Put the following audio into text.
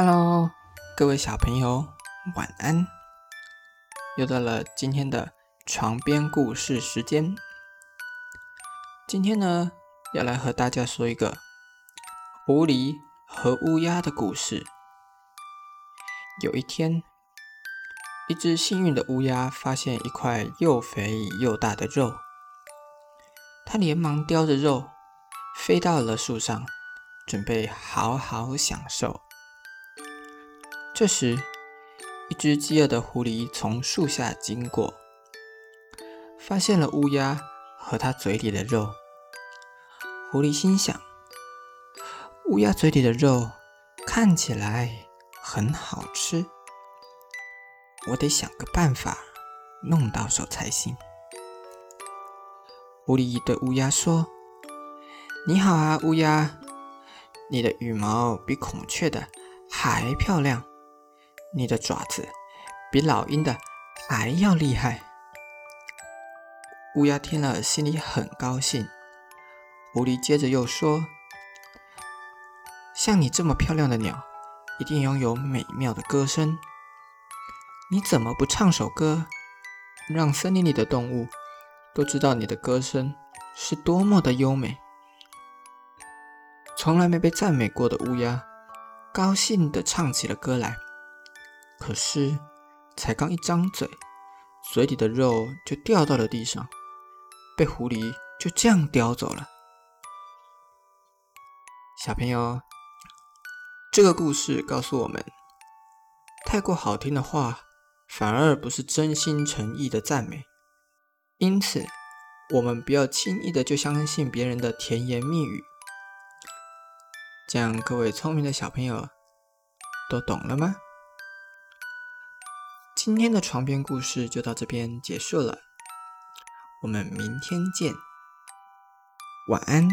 Hello，各位小朋友，晚安！又到了今天的床边故事时间。今天呢，要来和大家说一个狐狸和乌鸦的故事。有一天，一只幸运的乌鸦发现一块又肥又大的肉，它连忙叼着肉飞到了树上，准备好好享受。这时，一只饥饿的狐狸从树下经过，发现了乌鸦和它嘴里的肉。狐狸心想：乌鸦嘴里的肉看起来很好吃，我得想个办法弄到手才行。狐狸对乌鸦说：“你好啊，乌鸦，你的羽毛比孔雀的还漂亮。”你的爪子比老鹰的还要厉害。乌鸦听了，心里很高兴。狐狸接着又说：“像你这么漂亮的鸟，一定拥有美妙的歌声。你怎么不唱首歌，让森林里的动物都知道你的歌声是多么的优美？”从来没被赞美过的乌鸦，高兴地唱起了歌来。可是，才刚一张嘴，嘴里的肉就掉到了地上，被狐狸就这样叼走了。小朋友，这个故事告诉我们：太过好听的话，反而不是真心诚意的赞美。因此，我们不要轻易的就相信别人的甜言蜜语。这样，各位聪明的小朋友都懂了吗？今天的床边故事就到这边结束了，我们明天见，晚安。